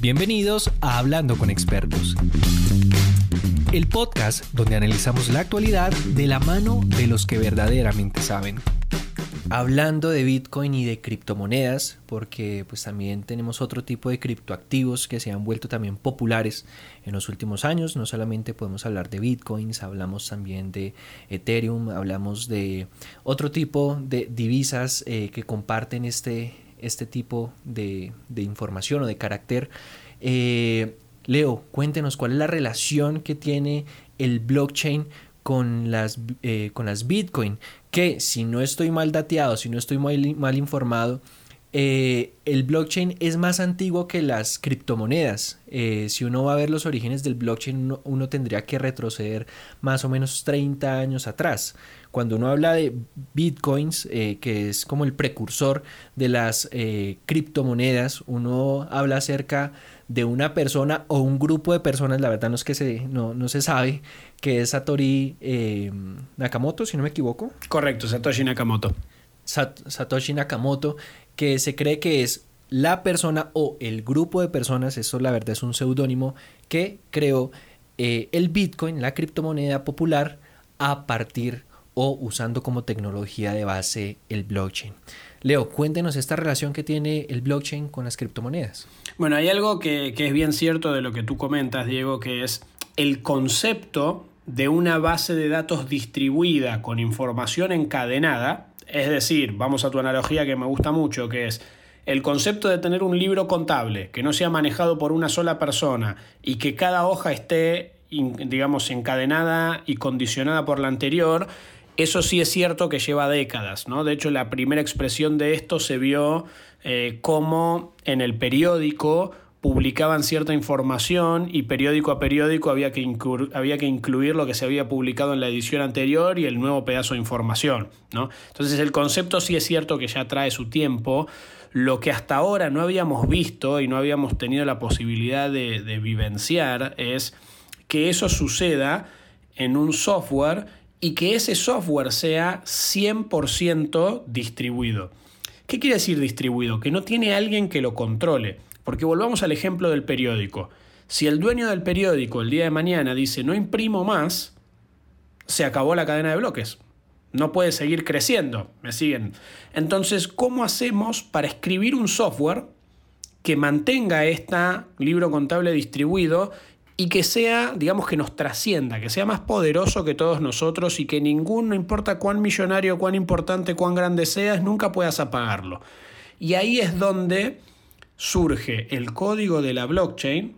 Bienvenidos a Hablando con Expertos, el podcast donde analizamos la actualidad de la mano de los que verdaderamente saben. Hablando de Bitcoin y de criptomonedas, porque pues también tenemos otro tipo de criptoactivos que se han vuelto también populares en los últimos años. No solamente podemos hablar de Bitcoins, hablamos también de Ethereum, hablamos de otro tipo de divisas eh, que comparten este, este tipo de, información o de carácter. Eh, Leo, cuéntenos cuál es la relación que tiene el blockchain con las, eh, con las Bitcoin, que si no estoy mal dateado, si no estoy mal, mal informado, eh, el blockchain es más antiguo que las criptomonedas. si uno va a ver los orígenes del blockchain, uno, tendría que retroceder más o menos 30 años atrás. Cuando uno habla de bitcoins, eh, que es como el precursor de las eh, criptomonedas, uno habla acerca de una persona o un grupo de personas, la verdad no es que se, no, no se sabe, que es Satoshi eh, Nakamoto, si no me equivoco. Correcto, Satoshi Nakamoto. Satoshi Nakamoto, que se cree que es la persona o el grupo de personas, eso la verdad es un seudónimo, que creó el Bitcoin, la criptomoneda popular, a partir o usando como tecnología de base el blockchain. Leo, cuéntenos esta relación que tiene el blockchain con las criptomonedas. Bueno, hay algo que, es bien cierto de lo que tú comentas, Diego, que es el concepto de una base de datos distribuida con información encadenada, es decir, vamos a tu analogía que me gusta mucho, que es el concepto de tener un libro contable que no sea manejado por una sola persona y que cada hoja esté, digamos, encadenada y condicionada por la anterior, eso sí es cierto que lleva décadas, ¿no? De hecho, la primera expresión de esto se vio eh, como en el periódico publicaban cierta información y periódico a periódico había que, había que incluir lo que se había publicado en la edición anterior y el nuevo pedazo de información. ¿no? Entonces el concepto sí es cierto que ya trae su tiempo. Lo que hasta ahora no habíamos visto y no habíamos tenido la posibilidad de, de vivenciar es que eso suceda en un software y que ese software sea 100% distribuido. ¿Qué quiere decir distribuido? Que no tiene alguien que lo controle. Porque volvamos al ejemplo del periódico. Si el dueño del periódico el día de mañana dice no imprimo más, se acabó la cadena de bloques. No puede seguir creciendo. ¿Me siguen? Entonces, ¿cómo hacemos para escribir un software que mantenga este libro contable distribuido y que sea, digamos, que nos trascienda, que sea más poderoso que todos nosotros y que ningún, no importa cuán millonario, cuán importante, cuán grande seas, nunca puedas apagarlo. Y ahí es donde surge el código de la blockchain,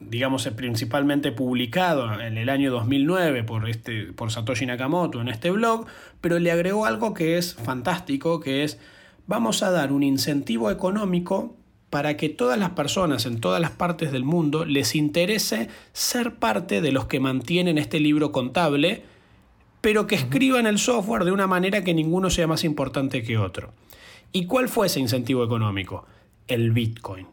digamos, principalmente publicado en el año 2009 por, este, por Satoshi Nakamoto en este blog, pero le agregó algo que es fantástico, que es vamos a dar un incentivo económico para que todas las personas en todas las partes del mundo les interese ser parte de los que mantienen este libro contable, pero que escriban el software de una manera que ninguno sea más importante que otro. ¿Y cuál fue ese incentivo económico? El Bitcoin.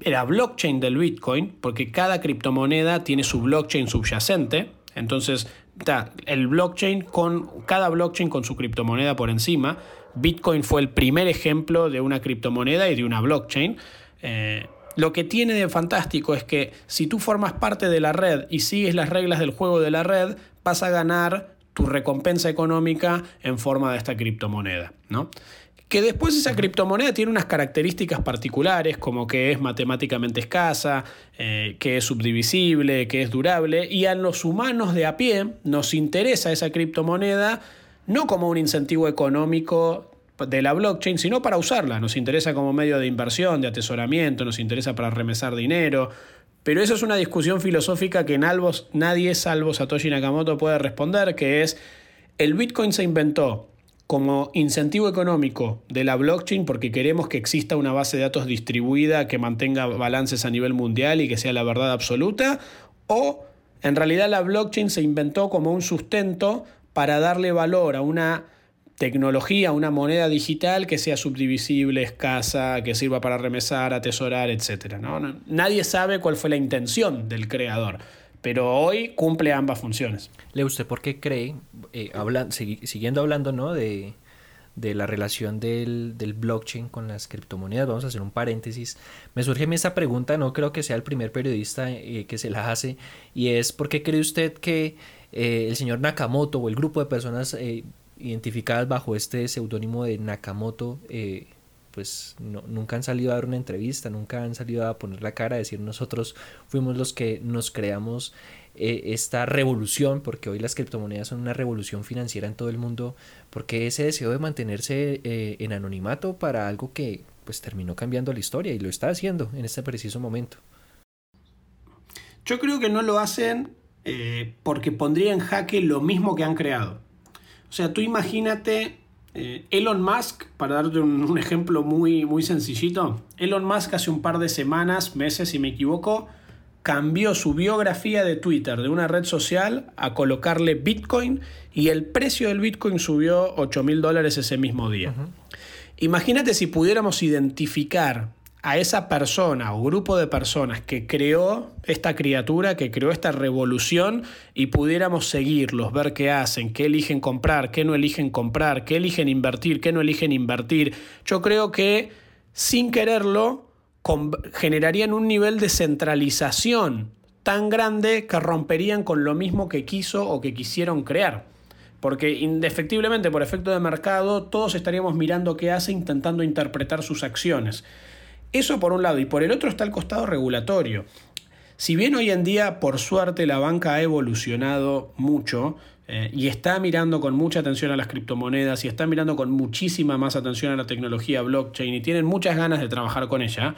Era blockchain del Bitcoin, porque cada criptomoneda tiene su blockchain subyacente, entonces está el blockchain con cada blockchain con su criptomoneda por encima. Bitcoin fue el primer ejemplo de una criptomoneda y de una blockchain. Eh, lo que tiene de fantástico es que si tú formas parte de la red y sigues las reglas del juego de la red, vas a ganar tu recompensa económica en forma de esta criptomoneda. ¿no? Que después esa criptomoneda tiene unas características particulares, como que es matemáticamente escasa, eh, que es subdivisible, que es durable, y a los humanos de a pie nos interesa esa criptomoneda no como un incentivo económico de la blockchain, sino para usarla. Nos interesa como medio de inversión, de atesoramiento, nos interesa para remesar dinero. Pero eso es una discusión filosófica que en nadie salvo Satoshi Nakamoto puede responder, que es, el Bitcoin se inventó como incentivo económico de la blockchain porque queremos que exista una base de datos distribuida que mantenga balances a nivel mundial y que sea la verdad absoluta, o en realidad la blockchain se inventó como un sustento para darle valor a una tecnología, una moneda digital que sea subdivisible, escasa, que sirva para remesar, atesorar, etc. Nadie sabe cuál fue la intención del creador, pero hoy cumple ambas funciones. ¿Le usted por qué cree, eh, siguiendo hablando ¿no? de, de la relación del, blockchain con las criptomonedas. Vamos a hacer un paréntesis. Me surge a mí esta pregunta, no creo que sea el primer periodista eh, que se la hace, y es ¿por qué cree usted que eh, el señor Nakamoto o el grupo de personas eh, identificadas bajo este seudónimo de Nakamoto pues nunca han salido a dar una entrevista, nunca han salido a poner la cara, a decir nosotros fuimos los que nos creamos eh, esta revolución, porque hoy las criptomonedas son una revolución financiera en todo el mundo, porque ese deseo de mantenerse eh, en anonimato para algo que pues terminó cambiando la historia y lo está haciendo en este preciso momento. Yo creo que no lo hacen eh, porque pondría en jaque lo mismo que han creado. O sea, tú imagínate Elon Musk, para darte un, un, ejemplo muy, muy sencillito, Elon Musk hace un par de semanas, meses si me equivoco, cambió su biografía de Twitter de una red social a colocarle Bitcoin y el precio del Bitcoin subió 8 mil dólares ese mismo día. Imagínate si pudiéramos identificar a esa persona o grupo de personas que creó esta criatura, que creó esta revolución y pudiéramos seguirlos, ver qué hacen, qué eligen comprar, qué no eligen comprar, qué eligen invertir, qué no eligen invertir. Yo creo que sin quererlo generarían un nivel de centralización tan grande que romperían con lo mismo que quiso o que quisieron crear. Porque indefectiblemente por efecto de mercado todos estaríamos mirando qué hace intentando interpretar sus acciones. Eso por un lado y por el otro está el costado regulatorio. Si bien hoy en día por suerte la banca ha evolucionado mucho, eh, y está mirando con mucha atención a las criptomonedas y está mirando con muchísima más atención a la tecnología blockchain y tienen muchas ganas de trabajar con ella,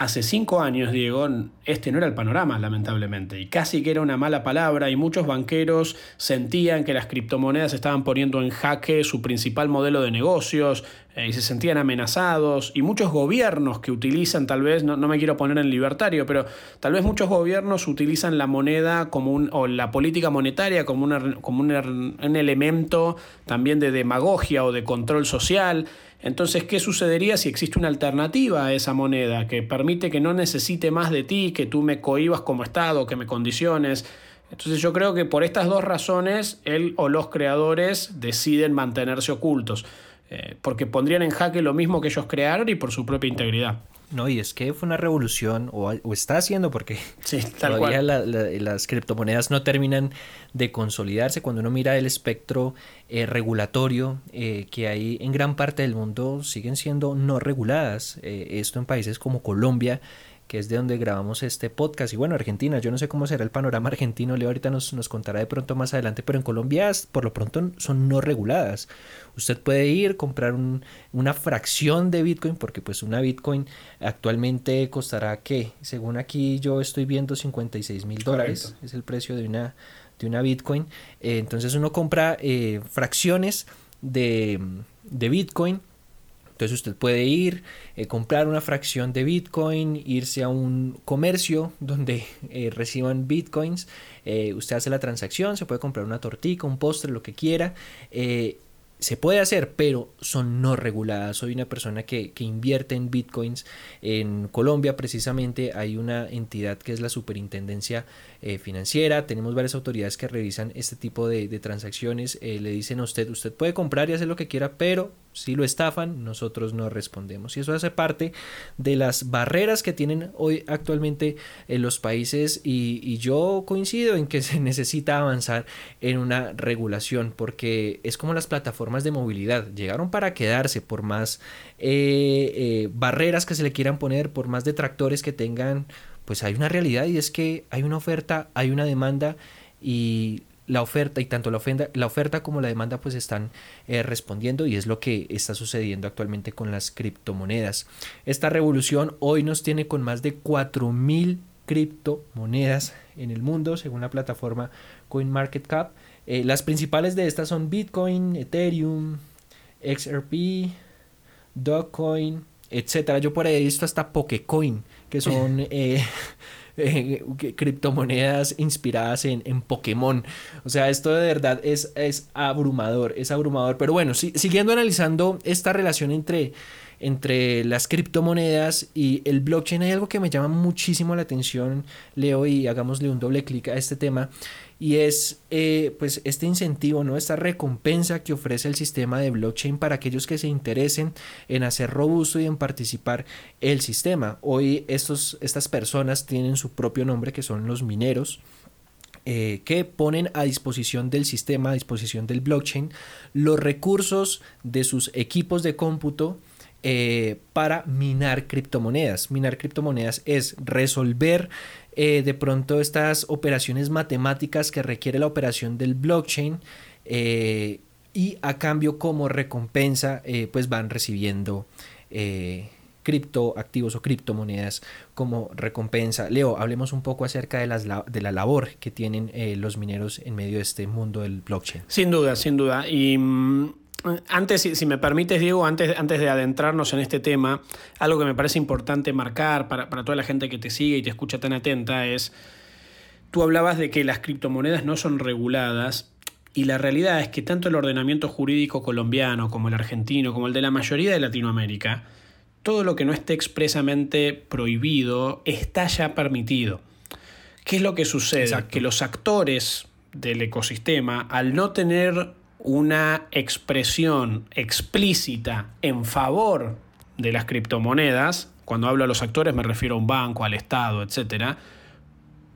Hace cinco años, Diego, este no era el panorama, lamentablemente, y casi que era una mala palabra, y muchos banqueros sentían que las criptomonedas estaban poniendo en jaque su principal modelo de negocios, eh, y se sentían amenazados, y muchos gobiernos que utilizan, tal vez, no, me quiero poner en libertario, pero tal vez muchos gobiernos utilizan la moneda como un, o la política monetaria como, como un elemento también de demagogia o de control social. Entonces, ¿qué sucedería si existe una alternativa a esa moneda que permite que no necesite más de ti, que tú me cohibas como Estado, que me condiciones? Entonces yo creo que por estas dos razones él o los creadores deciden mantenerse ocultos, eh, porque pondrían en jaque lo mismo que ellos crearon y por su propia integridad. No, y es que fue una revolución, o, está haciendo, porque todavía las criptomonedas no terminan de consolidarse. Cuando uno mira el espectro eh, regulatorio eh, que hay en gran parte del mundo, siguen siendo no reguladas. Eh, esto en países como Colombia, que es de donde grabamos este podcast. Y bueno, Argentina, yo no sé cómo será el panorama argentino, Leo ahorita nos, nos contará de pronto más adelante, pero en Colombia por lo pronto son no reguladas. Usted puede ir, comprar una fracción de Bitcoin, porque pues una Bitcoin actualmente costará que, según aquí yo estoy viendo 56 mil dólares, es el precio de una, de una Bitcoin. Eh, entonces uno compra eh, fracciones de, de Bitcoin entonces usted puede ir, eh, comprar una fracción de Bitcoin, irse a un comercio donde eh, reciban Bitcoins, eh, usted hace la transacción, se puede comprar una tortita, un postre, lo que quiera se puede hacer, pero son no reguladas. Soy una persona que, invierte en bitcoins. En Colombia, precisamente, hay una entidad que es la Superintendencia eh, Financiera. Tenemos varias autoridades que revisan este tipo de, transacciones. Eh, le dicen a usted, usted puede comprar y hacer lo que quiera, pero si lo estafan, nosotros no respondemos. Y eso hace parte de las barreras que tienen hoy actualmente en los países. Y, y yo coincido en que se necesita avanzar en una regulación, porque es como las plataformas de movilidad llegaron para quedarse por más eh, eh, barreras que se le quieran poner, por más detractores que tengan, pues hay una realidad y es que hay una oferta, hay una demanda y la oferta y tanto la oferta, la oferta como la demanda pues están eh, respondiendo y es lo que está sucediendo actualmente con las criptomonedas. Esta revolución hoy nos tiene con más de 4.000 criptomonedas en el mundo según la plataforma CoinMarketCap. Eh, las principales de estas son Bitcoin, Ethereum, XRP, Dogecoin, etcétera. Yo por ahí he visto hasta Pokecoin, que son eh, eh, criptomonedas inspiradas en, Pokémon. O sea, esto de verdad es, es abrumador, es abrumador. Pero bueno, siguiendo analizando esta relación entre, entre las criptomonedas y el blockchain, hay algo que me llama muchísimo la atención, Leo, y hagámosle un doble clic a este tema y es eh, pues este incentivo, ¿no? esta recompensa que ofrece el sistema de blockchain para aquellos que se interesen en hacer robusto y en participar el sistema. Hoy estos, estas personas tienen su propio nombre que son los mineros. Eh, que ponen a disposición del sistema, a disposición del blockchain, los recursos de sus equipos de cómputo eh, para minar criptomonedas. Minar criptomonedas es resolver eh, de pronto estas operaciones matemáticas que requiere la operación del blockchain y a cambio como recompensa pues van recibiendo criptoactivos o criptomonedas como recompensa. Leo, hablemos un poco acerca de, las, de la labor que tienen eh, los mineros en medio de este mundo del blockchain. Sin duda, sin duda. Y mm, antes, si, me permites, Diego, antes, antes de adentrarnos en este tema, algo que me parece importante marcar para, para toda la gente que te sigue y te escucha tan atenta es, tú hablabas de que las criptomonedas no son reguladas y la realidad es que tanto el ordenamiento jurídico colombiano como el argentino, como el de la mayoría de Latinoamérica, todo lo que no esté expresamente prohibido está ya permitido. ¿Qué es lo que sucede? Que los actores del ecosistema, al no tener una expresión explícita en favor de las criptomonedas, cuando hablo a los actores me refiero a un banco, al Estado, etc.,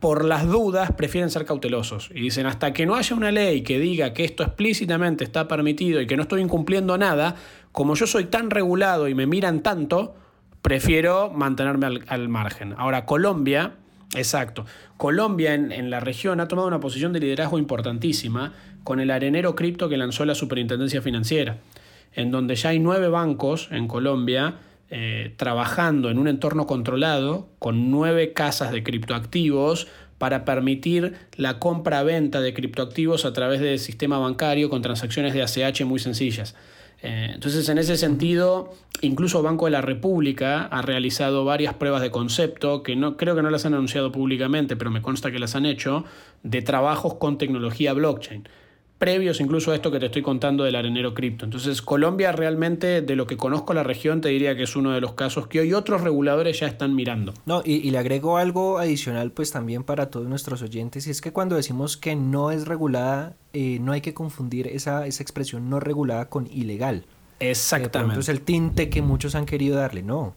por las dudas prefieren ser cautelosos y dicen hasta que no haya una ley que diga que esto explícitamente está permitido y que no estoy incumpliendo nada, como yo soy tan regulado y me miran tanto, prefiero mantenerme al, margen. Ahora, Colombia, exacto, Colombia en, en, la región ha tomado una posición de liderazgo importantísima con el arenero cripto que lanzó la Superintendencia Financiera, en donde ya hay nueve bancos en Colombia eh, trabajando en un entorno controlado con nueve casas de criptoactivos para permitir la compra-venta de criptoactivos a través del sistema bancario con transacciones de ACH muy sencillas. Eh, entonces, en ese sentido, incluso Banco de la República ha realizado varias pruebas de concepto, que no, creo que no las han anunciado públicamente, pero me consta que las han hecho, de trabajos con tecnología blockchain previos incluso a esto que te estoy contando del arenero cripto. Entonces, Colombia realmente, de lo que conozco la región, te diría que es uno de los casos que hoy otros reguladores ya están mirando. No, y, le agrego algo adicional, pues también para todos nuestros oyentes, y es que cuando decimos que no es regulada, eh, no hay que confundir esa, esa expresión no regulada con ilegal. Exactamente. Entonces, el tinte que muchos han querido darle, no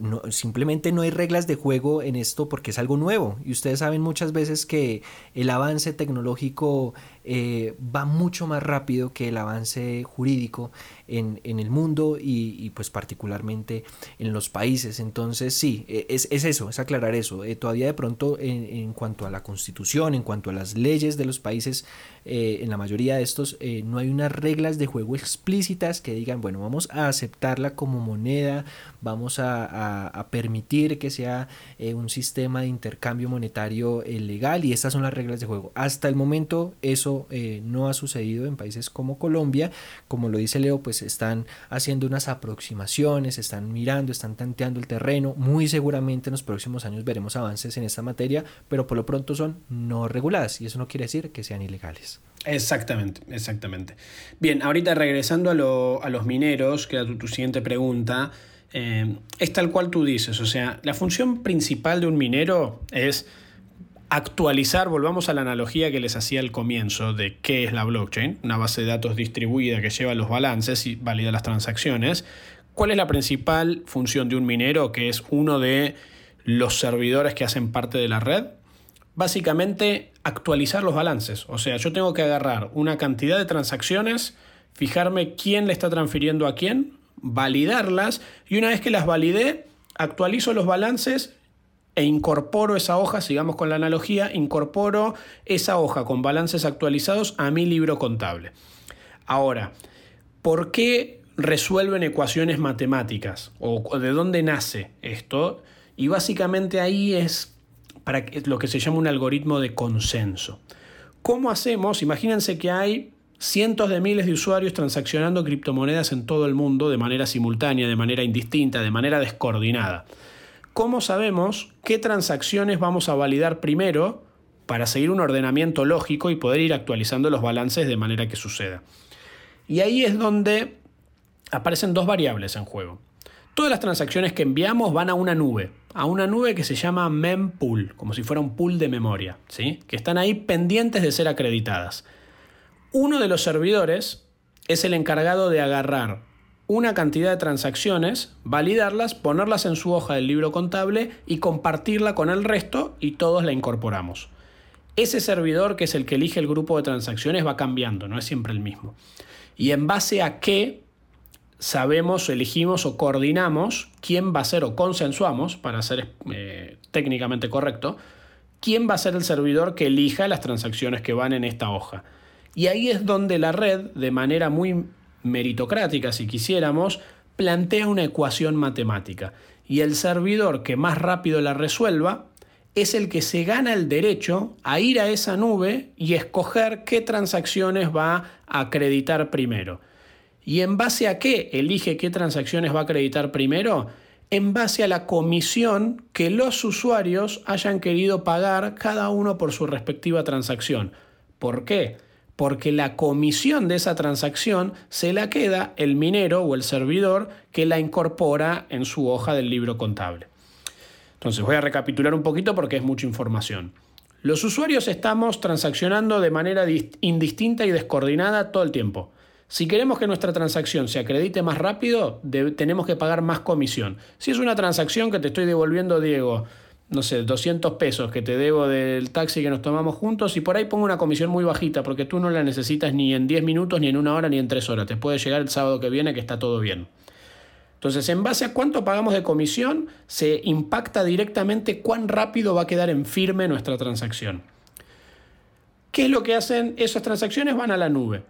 no, simplemente no hay reglas de juego en esto porque es algo nuevo. Y ustedes saben muchas veces que el avance tecnológico eh, va mucho más rápido que el avance jurídico en, el mundo y, pues particularmente en los países. Entonces sí, e, es, eso, es aclarar eso. Eh, todavía de pronto en, cuanto a la constitución, en cuanto a las leyes de los países, eh, en la mayoría de estos no hay unas reglas de juego explícitas que digan, bueno, vamos a aceptarla como moneda, vamos a, permitir que sea un sistema de intercambio monetario legal y estas son las reglas de juego. Hasta el momento eso eh, no ha sucedido en países como Colombia. Como lo dice Leo, pues están haciendo unas aproximaciones, están mirando, están tanteando el terreno. Muy seguramente en los próximos años veremos avances en esta materia, pero por lo pronto son no reguladas y eso no quiere decir que sean ilegales. Exactamente, exactamente. Bien, ahorita regresando a, los mineros, que era tu, siguiente pregunta, eh, es tal cual tú dices, o sea, la función principal de un minero es actualizar, volvamos a la analogía que les hacía al comienzo de qué es la blockchain, una base de datos distribuida que lleva los balances y valida las transacciones. ¿Cuál es la principal función de un minero, que es uno de los servidores que hacen parte de la red? Básicamente actualizar los balances. O sea, yo tengo que agarrar una cantidad de transacciones, fijarme quién le está transfiriendo a quién, validarlas y una vez que las validé, actualizo los balances e incorporo esa hoja, sigamos con la analogía, incorporo esa hoja con balances actualizados a mi libro contable. Ahora, ¿por qué resuelven ecuaciones matemáticas? ¿O de dónde nace esto? Y básicamente ahí es para lo que se llama un algoritmo de consenso. ¿Cómo hacemos? Imagínense que hay cientos de miles de usuarios transaccionando criptomonedas en todo el mundo de manera simultánea, de manera indistinta, de manera descoordinada. ¿Cómo sabemos qué transacciones vamos a validar primero para seguir un ordenamiento lógico y poder ir actualizando los balances de manera que suceda? Y ahí es donde aparecen dos variables en juego. Todas las transacciones que enviamos van a una nube. a una nube que se llama mempool, como si fuera un pool de memoria, ¿sí? que están ahí pendientes de ser acreditadas. Uno de los servidores es el encargado de agarrar una cantidad de transacciones, validarlas, ponerlas en su hoja del libro contable y compartirla con el resto y todos la incorporamos. Ese servidor, que es el que elige el grupo de transacciones, va cambiando, no es siempre el mismo. Y en base a qué sabemos, elegimos o coordinamos quién va a ser o consensuamos, para ser eh, técnicamente correcto, quién va a ser el servidor que elija las transacciones que van en esta hoja. Y ahí es donde la red, de manera muy meritocrática, si quisiéramos, plantea una ecuación matemática. Y el servidor que más rápido la resuelva es el que se gana el derecho a ir a esa nube y escoger qué transacciones va a acreditar primero. ¿Y en base a qué elige qué transacciones va a acreditar primero? En base a la comisión que los usuarios hayan querido pagar cada uno por su respectiva transacción. ¿Por qué? Porque la comisión de esa transacción se la queda el minero o el servidor que la incorpora en su hoja del libro contable. Entonces voy a recapitular un poquito porque es mucha información. Los usuarios estamos transaccionando de manera indistinta y descoordinada todo el tiempo. Si queremos que nuestra transacción se acredite más rápido, tenemos que pagar más comisión. Si es una transacción que te estoy devolviendo, Diego, no sé, 200 pesos que te debo del taxi que nos tomamos juntos y por ahí pongo una comisión muy bajita porque tú no la necesitas ni en 10 minutos, ni en una hora, ni en 3 horas. Te puede llegar el sábado que viene que está todo bien. Entonces, en base a cuánto pagamos de comisión, se impacta directamente cuán rápido va a quedar en firme nuestra transacción. ¿Qué es lo que hacen? Esas transacciones van a la nube.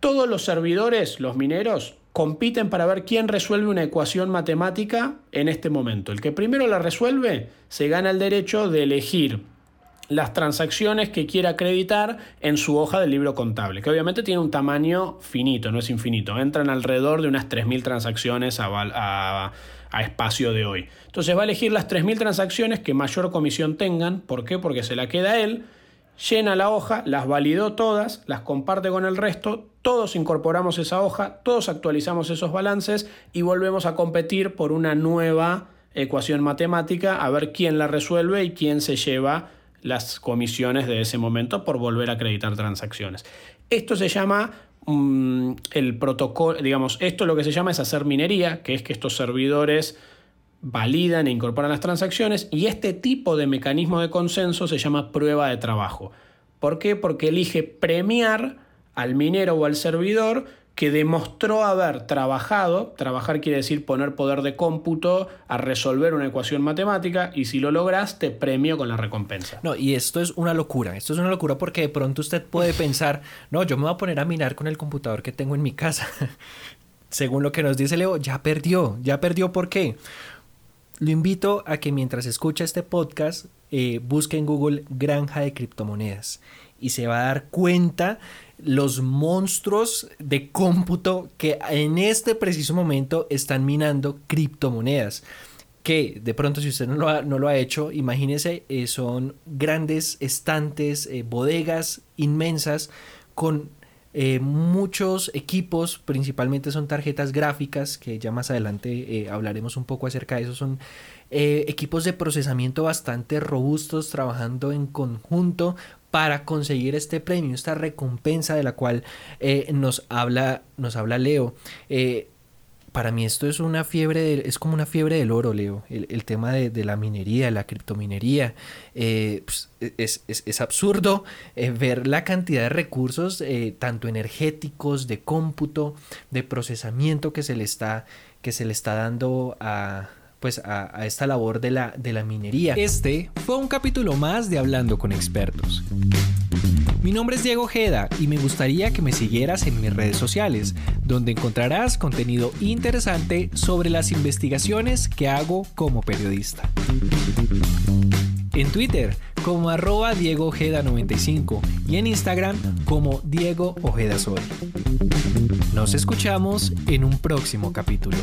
Todos los servidores, los mineros, compiten para ver quién resuelve una ecuación matemática en este momento. El que primero la resuelve se gana el derecho de elegir las transacciones que quiere acreditar en su hoja del libro contable, que obviamente tiene un tamaño finito, no es infinito. Entran alrededor de unas 3.000 transacciones a, a, espacio de hoy. Entonces va a elegir las 3.000 transacciones que mayor comisión tengan. ¿Por qué? Porque se la queda él llena la hoja, las validó todas, las comparte con el resto, todos incorporamos esa hoja, todos actualizamos esos balances y volvemos a competir por una nueva ecuación matemática a ver quién la resuelve y quién se lleva las comisiones de ese momento por volver a acreditar transacciones. Esto se llama mm, el protocolo, digamos, esto lo que se llama es hacer minería, que es que estos servidores validan e incorporan las transacciones y este tipo de mecanismo de consenso se llama prueba de trabajo. ¿Por qué? Porque elige premiar al minero o al servidor que demostró haber trabajado, trabajar quiere decir poner poder de cómputo a resolver una ecuación matemática y si lo lograste, premio con la recompensa. No, y esto es una locura, esto es una locura porque de pronto usted puede pensar, no, yo me voy a poner a minar con el computador que tengo en mi casa. Según lo que nos dice Leo, ya perdió, ya perdió, ¿por qué? Lo invito a que mientras escucha este podcast eh, busque en Google granja de criptomonedas y se va a dar cuenta los monstruos de cómputo que en este preciso momento están minando criptomonedas. Que de pronto si usted no lo ha, no lo ha hecho, imagínese, eh, son grandes estantes, eh, bodegas inmensas con eh, muchos equipos, principalmente son tarjetas gráficas, que ya más adelante eh, hablaremos un poco acerca de eso, son eh, equipos de procesamiento bastante robustos, trabajando en conjunto para conseguir este premio, esta recompensa de la cual nos, habla, nos habla Leo para mí esto es una fiebre, es como una fiebre del oro, Leo. El, tema de, la minería, la criptominería. Eh, pues, es, absurdo eh, ver la cantidad de recursos, eh, tanto energéticos, de cómputo, de procesamiento que se le está, que se le está dando a, pues a, esta labor de la, minería. Este fue un capítulo más de Hablando con expertos. Mi nombre es Diego Ojeda y me gustaría que me siguieras en mis redes sociales, donde encontrarás contenido interesante sobre las investigaciones que hago como periodista. En Twitter como arroba Diego Ojeda 95 y en Instagram como Diego Ojeda Sol. Nos escuchamos en un próximo capítulo.